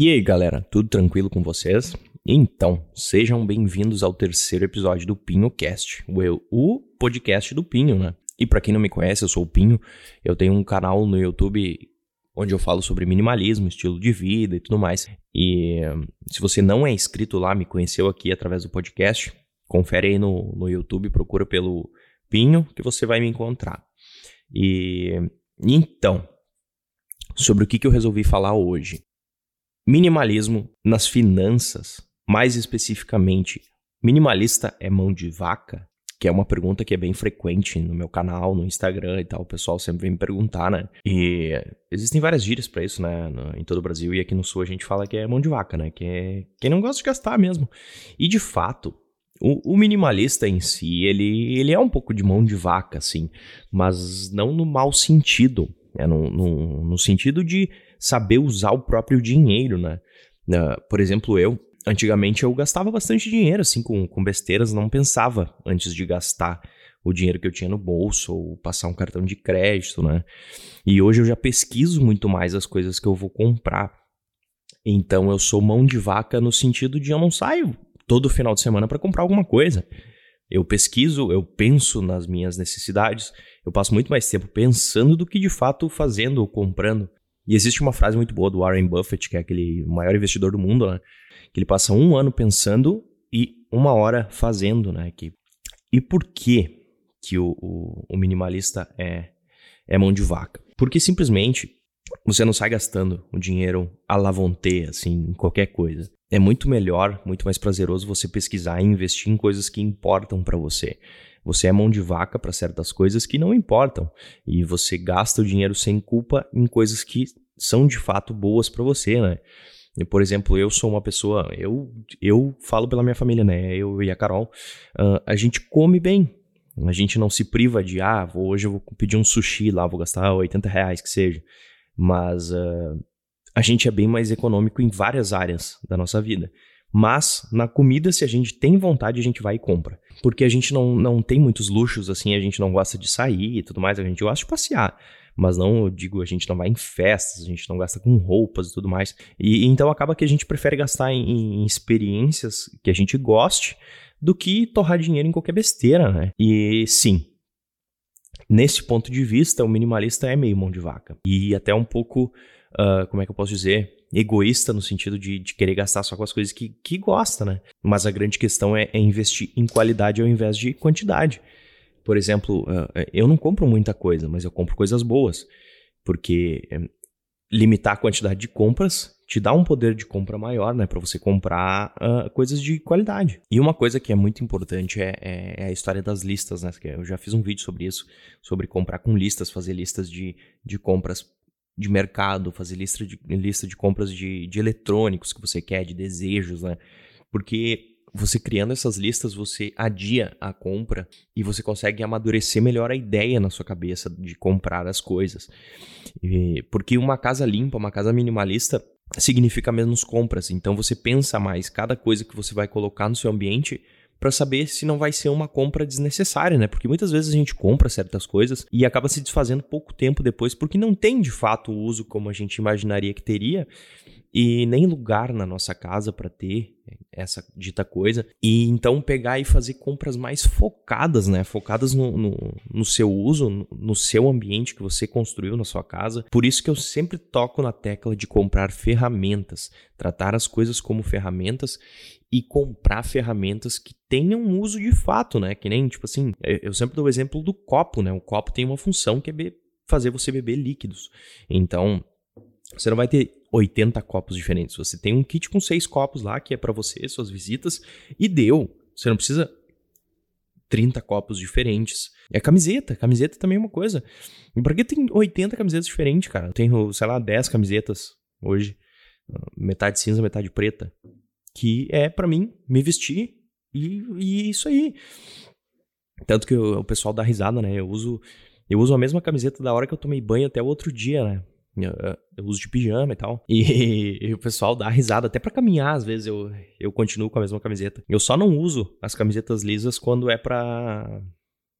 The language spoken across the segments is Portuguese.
E aí, galera, tudo tranquilo com vocês? Então, sejam bem-vindos ao terceiro episódio do PinhoCast, o, o podcast do Pinho, né? E para quem não me conhece, eu sou o Pinho, eu tenho um canal no YouTube onde eu falo sobre minimalismo, estilo de vida e tudo mais. E se você não é inscrito lá, me conheceu aqui através do podcast, confere aí no, no YouTube, procura pelo Pinho que você vai me encontrar. E então, sobre o que, que eu resolvi falar hoje. Minimalismo nas finanças, mais especificamente, minimalista é mão de vaca? Que é uma pergunta que é bem frequente no meu canal, no Instagram e tal. O pessoal sempre vem me perguntar, né? E existem várias gírias para isso, né? Em todo o Brasil e aqui no Sul a gente fala que é mão de vaca, né? Que é quem não gosta de gastar mesmo. E de fato, o, o, minimalista em si, ele, ele é um pouco de mão de vaca, assim, mas não no mau sentido, né? no, no, no sentido de saber usar o próprio dinheiro, né? Uh, por exemplo, eu, antigamente eu gastava bastante dinheiro, assim, com, com besteiras, não pensava antes de gastar o dinheiro que eu tinha no bolso ou passar um cartão de crédito, né? E hoje eu já pesquiso muito mais as coisas que eu vou comprar. Então eu sou mão de vaca no sentido de eu não saio todo final de semana para comprar alguma coisa. Eu pesquiso, eu penso nas minhas necessidades, eu passo muito mais tempo pensando do que de fato fazendo ou comprando. E existe uma frase muito boa do Warren Buffett, que é aquele maior investidor do mundo, né? Que ele passa um ano pensando e uma hora fazendo, né? Que, e por que, que o, o, o minimalista é, é mão de vaca? Porque simplesmente você não sai gastando o dinheiro à lavonte, assim, em qualquer coisa é muito melhor, muito mais prazeroso você pesquisar e investir em coisas que importam para você. Você é mão de vaca para certas coisas que não importam e você gasta o dinheiro sem culpa em coisas que são de fato boas para você, né? Por exemplo, eu sou uma pessoa, eu, eu falo pela minha família, né? Eu e a Carol, uh, a gente come bem. A gente não se priva de, ah, vou, hoje eu vou pedir um sushi lá, vou gastar 80 reais que seja. Mas uh, a gente é bem mais econômico em várias áreas da nossa vida. Mas na comida, se a gente tem vontade, a gente vai e compra. Porque a gente não, não tem muitos luxos, assim, a gente não gosta de sair e tudo mais, a gente gosta de passear. Mas não, eu digo, a gente não vai em festas, a gente não gasta com roupas e tudo mais. E então acaba que a gente prefere gastar em, em experiências que a gente goste do que torrar dinheiro em qualquer besteira, né? E sim, nesse ponto de vista, o minimalista é meio mão de vaca. E até um pouco uh, como é que eu posso dizer? Egoísta no sentido de, de, querer gastar só com as coisas que, que gosta, né? Mas a grande questão é, é investir em qualidade ao invés de quantidade. Por exemplo, uh, eu não compro muita coisa, mas eu compro coisas boas. Porque um, limitar a quantidade de compras te dá um poder de compra maior, né? Para você comprar uh, coisas de qualidade. E uma coisa que é muito importante é, é, é, a história das listas, né? Eu já fiz um vídeo sobre isso, sobre comprar com listas, fazer listas de, de compras de mercado, fazer lista de, lista de compras de, de eletrônicos que você quer, de desejos, né? Porque você criando essas listas, você adia a compra e você consegue amadurecer melhor a ideia na sua cabeça de comprar as coisas. E, porque uma casa limpa, uma casa minimalista, significa menos compras. Então você pensa mais cada coisa que você vai colocar no seu ambiente para saber se não vai ser uma compra desnecessária, né? Porque muitas vezes a gente compra certas coisas e acaba se desfazendo pouco tempo depois porque não tem de fato o uso como a gente imaginaria que teria e nem lugar na nossa casa para ter essa dita coisa. E então pegar e fazer compras mais focadas, né? Focadas no, no, no, seu uso, no seu ambiente que você construiu na sua casa. Por isso que eu sempre toco na tecla de comprar ferramentas, tratar as coisas como ferramentas e comprar ferramentas que tenham uso de fato, né? Que nem, tipo assim, eu sempre dou o exemplo do copo, né? O copo tem uma função que é fazer você beber líquidos. Então, você não vai ter 80 copos diferentes. Você tem um kit com seis copos lá, que é para você, suas visitas, e deu. Você não precisa 30 copos diferentes. É camiseta. Camiseta também é uma coisa. Pra que tem 80 camisetas diferentes, cara? Eu tenho, sei lá, 10 camisetas hoje. Metade cinza, metade preta. Que é para mim me vestir e, e, isso aí. Tanto que o, o pessoal dá risada, né? Eu uso, eu uso a mesma camiseta da hora que eu tomei banho até o outro dia, né? Eu uso de pijama e tal. E, e, o pessoal dá risada. Até para caminhar, às vezes, eu, eu continuo com a mesma camiseta. Eu só não uso as camisetas lisas quando é pra,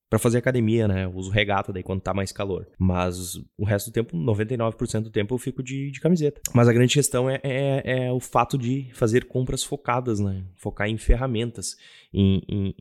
para fazer academia, né? Eu uso regata daí quando tá mais calor. Mas o resto do tempo, 99% do tempo, eu fico de, de camiseta. Mas a grande questão é, é, é, o fato de fazer compras focadas, né? Focar em ferramentas. Em, em...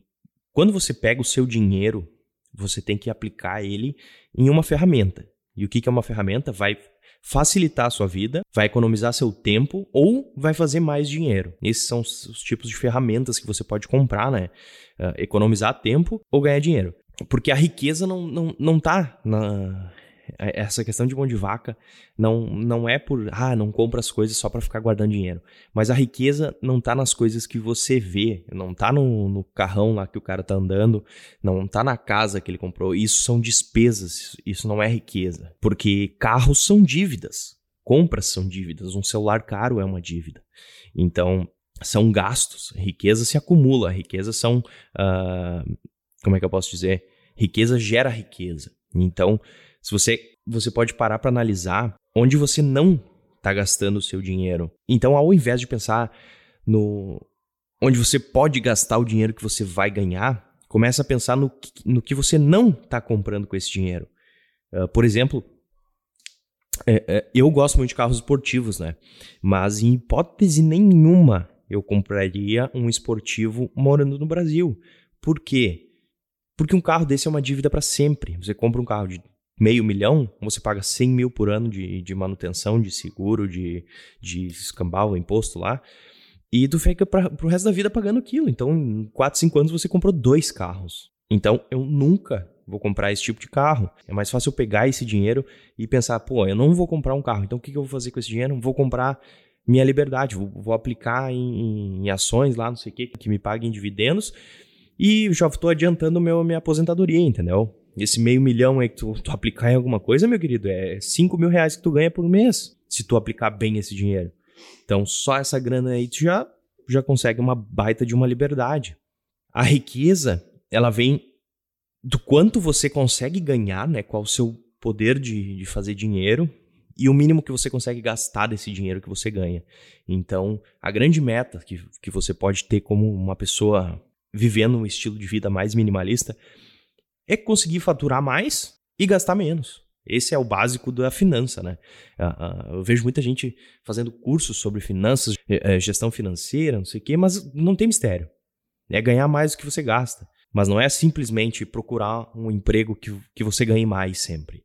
Quando você pega o seu dinheiro, você tem que aplicar ele em uma ferramenta. E o que, que é uma ferramenta? Vai facilitar a sua vida, vai economizar seu tempo ou vai fazer mais dinheiro. Esses são os tipos de ferramentas que você pode comprar, né? Uh, economizar tempo ou ganhar dinheiro. Porque a riqueza não, não, não tá na. Essa questão de mão de vaca não, não é por. Ah, não compra as coisas só para ficar guardando dinheiro. Mas a riqueza não tá nas coisas que você vê. Não tá no, no carrão lá que o cara tá andando. Não tá na casa que ele comprou. Isso são despesas. Isso não é riqueza. Porque carros são dívidas. Compras são dívidas. Um celular caro é uma dívida. Então, são gastos. Riqueza se acumula. Riqueza são. Uh, como é que eu posso dizer? Riqueza gera riqueza. Então, se você você pode parar para analisar onde você não está gastando o seu dinheiro. Então, ao invés de pensar no onde você pode gastar o dinheiro que você vai ganhar, começa a pensar no que, no que você não está comprando com esse dinheiro. Uh, por exemplo, é, é, eu gosto muito de carros esportivos, né? Mas em hipótese nenhuma eu compraria um esportivo morando no Brasil. Por quê? Porque um carro desse é uma dívida para sempre. Você compra um carro de meio milhão, você paga 100 mil por ano de, de manutenção, de seguro, de, de escambau, imposto lá. E tu fica para pro resto da vida pagando aquilo. Então, em 4, 5 anos você comprou dois carros. Então, eu nunca vou comprar esse tipo de carro. É mais fácil eu pegar esse dinheiro e pensar, pô, eu não vou comprar um carro. Então, o que, que eu vou fazer com esse dinheiro? Vou comprar minha liberdade. Vou, vou aplicar em, em, ações lá, não sei o que, que me paguem dividendos e já estou adiantando meu, minha aposentadoria, entendeu? Esse meio milhão aí que tu, tu aplicar em alguma coisa, meu querido, é 5 mil reais que tu ganha por mês, se tu aplicar bem esse dinheiro. Então, só essa grana aí tu já, já consegue uma baita de uma liberdade. A riqueza, ela vem do quanto você consegue ganhar, né? Qual o seu poder de, de fazer dinheiro e o mínimo que você consegue gastar desse dinheiro que você ganha. Então, a grande meta que, que você pode ter como uma pessoa vivendo um estilo de vida mais minimalista, é conseguir faturar mais e gastar menos. Esse é o básico da finança, né? Uh, uh, eu vejo muita gente fazendo cursos sobre finanças, uh, gestão financeira, não sei o quê, mas não tem mistério. É ganhar mais do que você gasta. Mas não é simplesmente procurar um emprego que, que você ganhe mais sempre.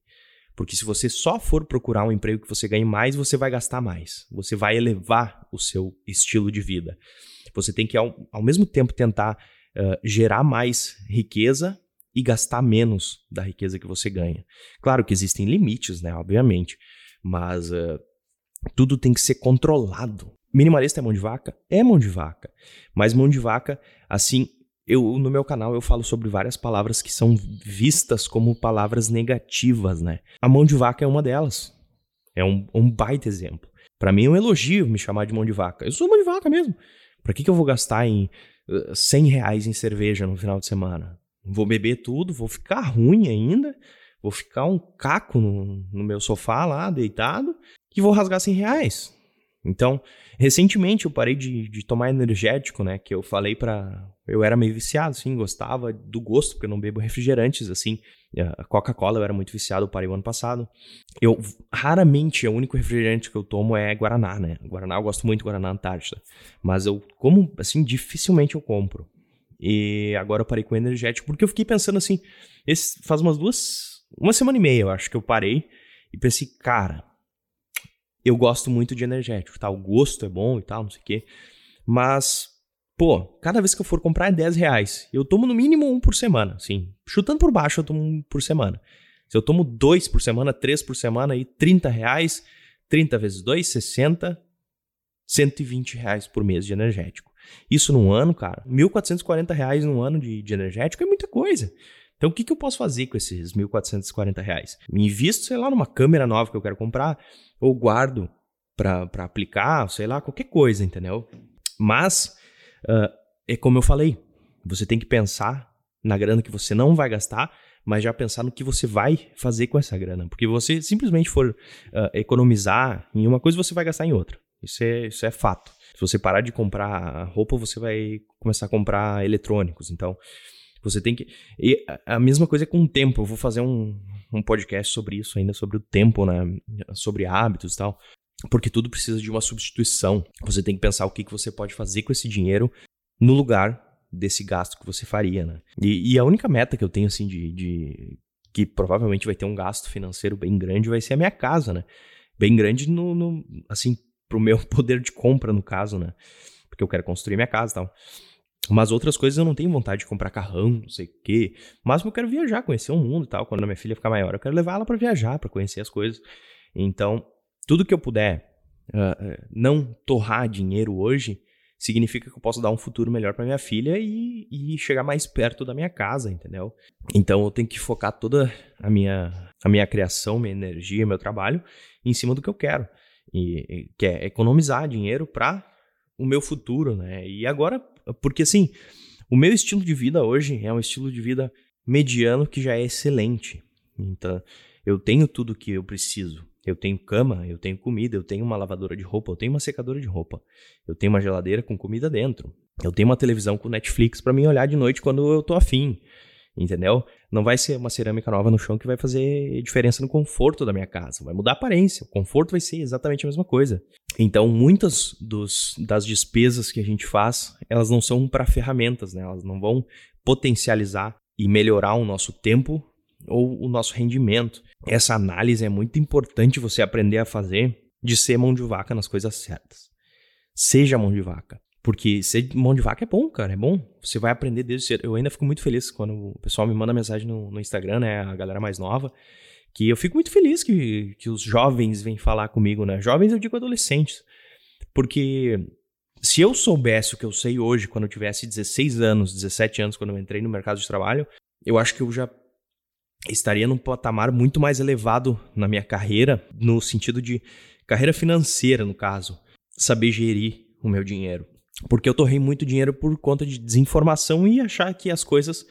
Porque se você só for procurar um emprego que você ganhe mais, você vai gastar mais. Você vai elevar o seu estilo de vida. Você tem que, ao, ao mesmo tempo, tentar uh, gerar mais riqueza e gastar menos da riqueza que você ganha. Claro que existem limites, né? Obviamente. Mas uh, tudo tem que ser controlado. Minimalista é mão de vaca? É mão de vaca. Mas mão de vaca, assim, eu no meu canal eu falo sobre várias palavras que são vistas como palavras negativas, né? A mão de vaca é uma delas. É um, um baita exemplo. Para mim é um elogio me chamar de mão de vaca. Eu sou mão de vaca mesmo. Para que, que eu vou gastar em 100 reais em cerveja no final de semana. Vou beber tudo, vou ficar ruim ainda, vou ficar um caco no, no meu sofá lá, deitado, e vou rasgar 100 reais. Então, recentemente eu parei de, de tomar energético, né? Que eu falei para Eu era meio viciado, assim, gostava do gosto, porque eu não bebo refrigerantes, assim. A Coca-Cola eu era muito viciado, eu parei o ano passado. Eu, raramente, o único refrigerante que eu tomo é Guaraná, né? Guaraná, eu gosto muito de Guaraná Antártida. Mas eu, como, assim, dificilmente eu compro. E agora eu parei com energético, porque eu fiquei pensando assim, esse, faz umas duas, uma semana e meia, eu acho que eu parei e pensei, cara, eu gosto muito de energético, tá? O gosto é bom e tal, não sei o quê. Mas, pô, cada vez que eu for comprar é 10 reais. Eu tomo no mínimo um por semana, assim. Chutando por baixo, eu tomo um por semana. Se eu tomo dois por semana, três por semana, aí 30 reais, 30 vezes 2, 60, 120 reais por mês de energético. Isso num ano, cara, 1.440 reais num ano de, de energético é muita coisa. Então, o que, que eu posso fazer com esses 1.440 reais? Me invisto, sei lá, numa câmera nova que eu quero comprar, ou guardo para aplicar, sei lá, qualquer coisa, entendeu? Mas, uh, é como eu falei, você tem que pensar na grana que você não vai gastar, mas já pensar no que você vai fazer com essa grana. Porque você simplesmente for uh, economizar em uma coisa, você vai gastar em outra. Isso é, isso é fato. Se você parar de comprar roupa, você vai começar a comprar eletrônicos. Então, Você tem que. E a mesma coisa com o tempo. Eu vou fazer um, um podcast sobre isso ainda, sobre o tempo, né? Sobre hábitos e tal. Porque tudo precisa de uma substituição. Você tem que pensar o que, que você pode fazer com esse dinheiro no lugar desse gasto que você faria, né? E, e a única meta que eu tenho, assim, de, de, que provavelmente vai ter um gasto financeiro bem grande vai ser a minha casa, né? Bem grande no, no assim, pro meu poder de compra, no caso, né? Porque eu quero construir minha casa e tal. Mas outras coisas eu não tenho vontade de comprar carrão, não sei o quê. Mas eu quero viajar, conhecer o mundo e tal. Quando a minha filha ficar maior, eu quero levar ela para viajar, para conhecer as coisas. Então, tudo que eu puder uh, não torrar dinheiro hoje significa que eu posso dar um futuro melhor para minha filha e, e, chegar mais perto da minha casa, entendeu? Então eu tenho que focar toda a minha, a minha criação, minha energia, meu trabalho em cima do que eu quero. E, que é economizar dinheiro para o meu futuro, né? E agora, porque assim, o meu estilo de vida hoje é um estilo de vida mediano que já é excelente. Então, eu tenho tudo que eu preciso. Eu tenho cama, eu tenho comida, eu tenho uma lavadora de roupa, eu tenho uma secadora de roupa, eu tenho uma geladeira com comida dentro, eu tenho uma televisão com Netflix para mim olhar de noite quando eu tô afim, entendeu? Não vai ser uma cerâmica nova no chão que vai fazer diferença no conforto da minha casa, vai mudar a aparência, o conforto vai ser exatamente a mesma coisa. Então, muitas dos, das despesas que a gente faz, elas não são para ferramentas, né? Elas não vão potencializar e melhorar o nosso tempo ou o nosso rendimento. Essa análise é muito importante você aprender a fazer de ser mão de vaca nas coisas certas. Seja mão de vaca. Porque ser mão de vaca é bom, cara, é bom. Você vai aprender desde cedo. Eu ainda fico muito feliz quando o pessoal me manda mensagem no, no Instagram, né? A galera mais nova. Que eu fico muito feliz que, que os jovens vêm falar comigo, né? Jovens eu digo adolescentes. Porque se eu soubesse o que eu sei hoje, quando eu tivesse 16 anos, 17 anos, quando eu entrei no mercado de trabalho, eu acho que eu já estaria num patamar muito mais elevado na minha carreira, no sentido de carreira financeira, no caso, saber gerir o meu dinheiro. Porque eu torrei muito dinheiro por conta de desinformação e achar que as coisas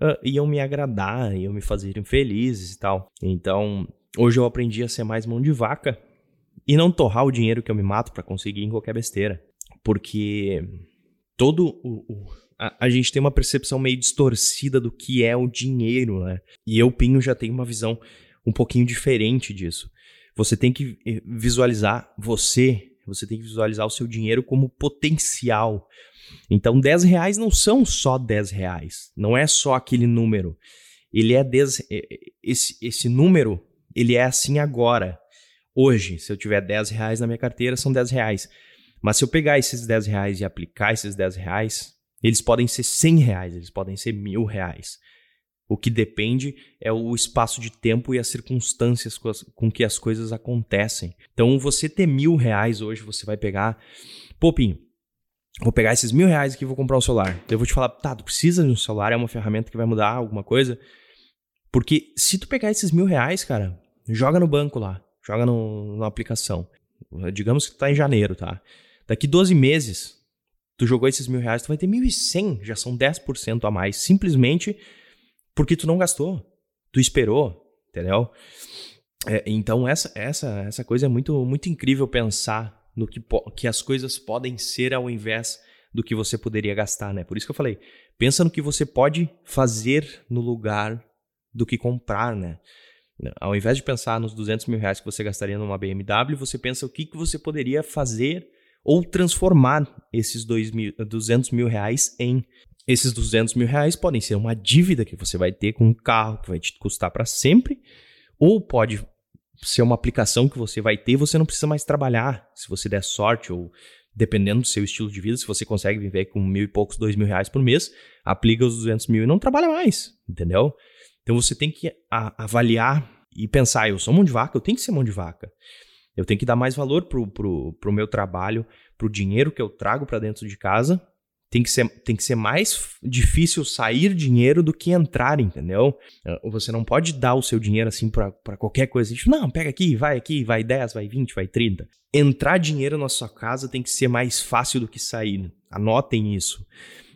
uh, iam me agradar, iam me fazer felizes e tal. Então, hoje eu aprendi a ser mais mão de vaca e não torrar o dinheiro que eu me mato para conseguir em qualquer besteira. Porque todo o, o a, a, gente tem uma percepção meio distorcida do que é o dinheiro, né? E eu, Pinho, já tenho uma visão um pouquinho diferente disso. Você tem que eh, visualizar você, você tem que visualizar o seu dinheiro como potencial. Então, 10 reais não são só 10 reais. Não é só aquele número. Ele é 10, eh, eh, esse, esse número, ele é assim agora. Hoje, se eu tiver 10 reais na minha carteira, são 10 reais. Mas se eu pegar esses 10 reais e aplicar esses 10 reais eles podem ser 100 reais, eles podem ser mil reais. O que depende é o espaço de tempo e as circunstâncias com, as, com que as coisas acontecem. Então, você ter mil reais hoje, você vai pegar. Pô, Pinho, vou pegar esses mil reais aqui e vou comprar um celular. Eu vou te falar, tá, tu precisa de um celular, é uma ferramenta que vai mudar alguma coisa. Porque se tu pegar esses mil reais, cara, joga no banco lá, joga no, na aplicação. Digamos que tu tá em janeiro, tá? Daqui 12 meses, tu jogou esses mil reais, tu vai ter mil e cem, já são 10% a mais, simplesmente porque tu não gastou, tu esperou, entendeu? É, então essa, essa, essa coisa é muito, muito incrível pensar no que, que as coisas podem ser ao invés do que você poderia gastar, né? Por isso que eu falei, pensa no que você pode fazer no lugar do que comprar, né? Ao invés de pensar nos 200 mil reais que você gastaria numa BMW, você pensa o que, que você poderia fazer ou transformar esses dois mil, 200 mil reais em. Esses 200 mil reais podem ser uma dívida que você vai ter com um carro que vai te custar para sempre, ou pode ser uma aplicação que você vai ter e você não precisa mais trabalhar, se você der sorte, ou dependendo do seu estilo de vida, se você consegue viver com mil e poucos, dois mil reais por mês, aplica os 200 mil e não trabalha mais, entendeu? Então você tem que avaliar e pensar, eu sou mão de vaca, eu tenho que ser mão de vaca. Eu tenho que dar mais valor pro, pro meu trabalho, pro dinheiro que eu trago para dentro de casa. Tem que, ser, tem que ser mais difícil sair dinheiro do que entrar, entendeu? Ah, você não pode dar o seu dinheiro assim para qualquer coisa. Tipo, não, pega aqui, vai aqui, vai 10, vai 20, vai 30. Entrar dinheiro na sua casa tem que ser mais fácil do que sair. Anotem isso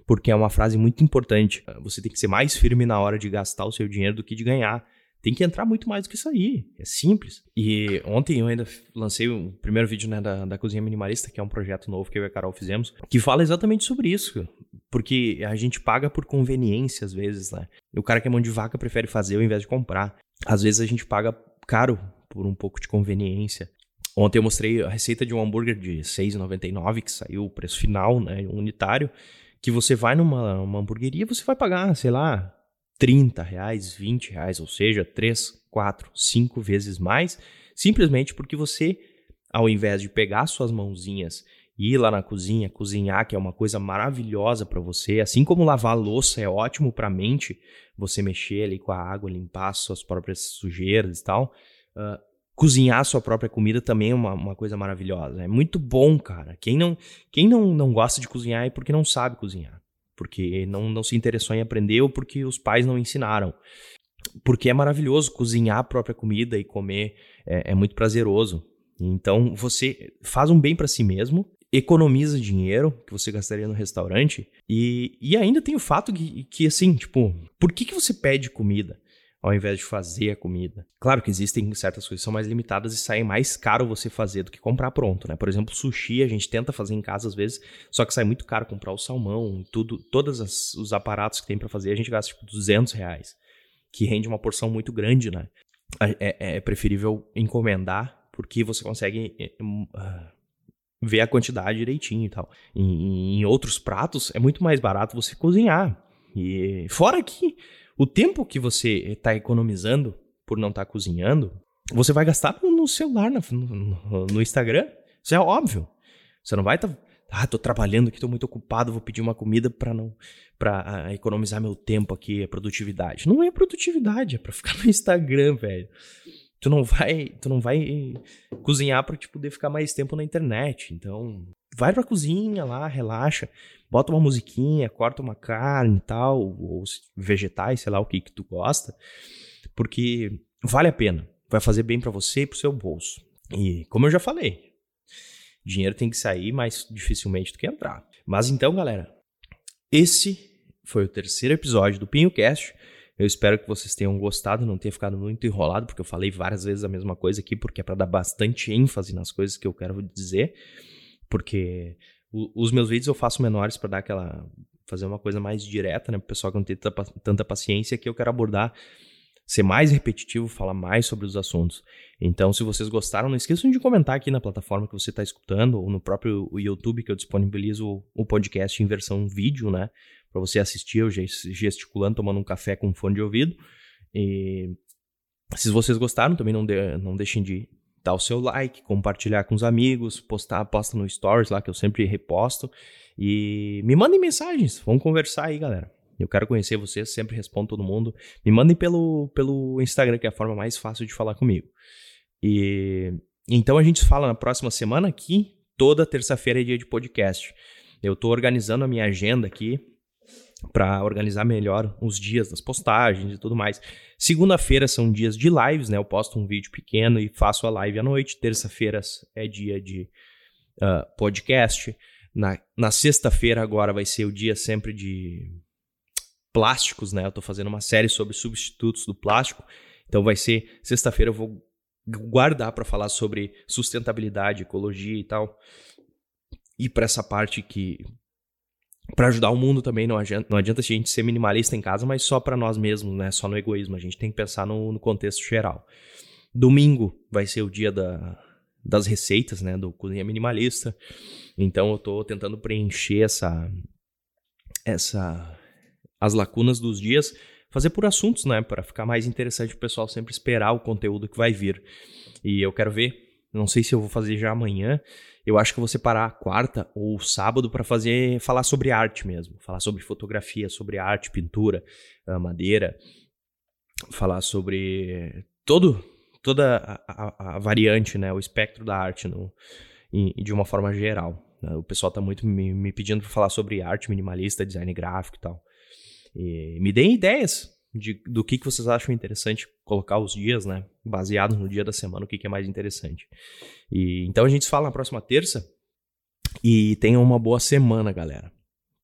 porque é uma frase muito importante. Você tem que ser mais firme na hora de gastar o seu dinheiro do que de ganhar tem que entrar muito mais do que aí. É simples. E ontem eu ainda lancei o primeiro vídeo né, da, da Cozinha Minimalista, que é um projeto novo que eu e a Carol fizemos, que fala exatamente sobre isso. Porque a gente paga por conveniência às vezes, né? O cara que é mão de vaca prefere fazer ao invés de comprar. Às vezes a gente paga caro por um pouco de conveniência. Ontem eu mostrei a receita de um hambúrguer de R$ 6,99, que saiu o preço final, né, unitário, que você vai numa uma hamburgueria, você vai pagar, sei lá, 30 reais, 20 reais, ou seja, 3, 4, 5 vezes mais, simplesmente porque você, ao invés de pegar suas mãozinhas ir lá na cozinha, cozinhar, que é uma coisa maravilhosa para você, assim como lavar louça é ótimo para a mente, você mexer ali com a água, limpar suas próprias sujeiras e tal. Uh, cozinhar sua própria comida também é uma, uma, coisa maravilhosa. É muito bom, cara. Quem não, quem não, não gosta de cozinhar é porque não sabe cozinhar. Porque não, não se interessou em aprender ou porque os pais não ensinaram. Porque é maravilhoso cozinhar a própria comida e comer. É, é muito prazeroso. Então você faz um bem para si mesmo economiza dinheiro que você gastaria no restaurante e, e ainda tem o fato que, que, assim, tipo, por que, que você pede comida ao invés de fazer a comida? Claro que existem certas coisas que são mais limitadas e saem mais caro você fazer do que comprar pronto, né? Por exemplo, sushi a gente tenta fazer em casa às vezes, só que sai muito caro comprar o salmão, tudo, todos os aparatos que tem para fazer, a gente gasta tipo 200 reais, que rende uma porção muito grande, né? É, é, é preferível encomendar porque você consegue uh, ver a quantidade direitinho e tal. Em, em outros pratos é muito mais barato você cozinhar. E fora que o tempo que você está economizando por não estar tá cozinhando, você vai gastar no celular, no, no, no, Instagram. Isso é óbvio. Você não vai estar. Tá, ah, tô trabalhando aqui, tô muito ocupado, vou pedir uma comida para não para uh, economizar meu tempo aqui, a produtividade. Não é produtividade, é para ficar no Instagram, velho tu não vai, tu não vai cozinhar para tipo, poder ficar mais tempo na internet. Então, vai pra cozinha lá, relaxa, bota uma musiquinha, corta uma carne e tal, ou vegetais, sei lá o que que tu gosta, porque vale a pena. Vai fazer bem para você e pro seu bolso. E como eu já falei, dinheiro tem que sair mais dificilmente do que entrar. Mas então, galera, esse foi o terceiro episódio do PinhoCast. Eu espero que vocês tenham gostado, não tenha ficado muito enrolado, porque eu falei várias vezes a mesma coisa aqui, porque é para dar bastante ênfase nas coisas que eu quero dizer, porque o, os meus vídeos eu faço menores para dar aquela fazer uma coisa mais direta, né, pro pessoal que não tem tanta, tanta paciência, que eu quero abordar ser mais repetitivo, falar mais sobre os assuntos. Então, se vocês gostaram, não esqueçam de comentar aqui na plataforma que você está escutando, ou no próprio YouTube, que eu disponibilizo o podcast em versão vídeo, né? para você assistir eu gesticulando, tomando um café com fone de ouvido. E se vocês gostaram, também não, de, não deixem de dar o seu like, compartilhar com os amigos, postar, posta no stories lá que eu sempre reposto e me mandem mensagens, vamos conversar aí, galera. Eu quero conhecer vocês, sempre respondo todo mundo. Me mandem pelo, pelo Instagram, que é a forma mais fácil de falar comigo. E então a gente fala na próxima semana aqui, toda terça-feira é dia de podcast. Eu estou organizando a minha agenda aqui, para organizar melhor os dias das postagens e tudo mais. Segunda-feira são dias de lives, né? Eu posto um vídeo pequeno e faço a live à noite. Terça-feira é dia de uh, podcast. Na, na sexta-feira agora vai ser o dia sempre de plásticos, né? Eu tô fazendo uma série sobre substitutos do plástico. Então vai ser sexta-feira eu vou guardar para falar sobre sustentabilidade, ecologia e tal. E para essa parte que para ajudar o mundo também. Não adianta, não adianta a gente ser minimalista em casa, mas só para nós mesmos, né? Só no egoísmo. A gente tem que pensar no, no contexto geral. Domingo vai ser o dia da, das receitas, né? Do Cozinha Minimalista. Então eu tô tentando preencher essa. essa as lacunas dos dias, fazer por assuntos, né? Para ficar mais interessante o pessoal sempre esperar o conteúdo que vai vir. E eu quero ver. Não sei se eu vou fazer já amanhã eu acho que eu vou separar quarta ou sábado para fazer falar sobre arte mesmo, falar sobre fotografia, sobre arte, pintura, ah, madeira, falar sobre todo toda a, a, a variante, né, o espectro da arte no, em, de uma forma geral. Né. O pessoal está muito me, me pedindo para falar sobre arte minimalista, design gráfico e tal. E me deem ideias de, do que, que vocês acham interessante colocar os dias, né? Baseado no dia da semana, o que, que é mais interessante. E então a gente se fala na próxima terça. E tenham uma boa semana, galera.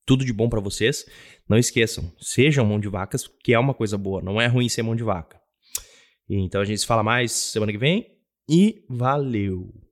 Tudo de bom para vocês. Não esqueçam, sejam mão de vacas, que é uma coisa boa. Não é ruim ser mão de vaca. Então a gente se fala mais semana que vem. E valeu!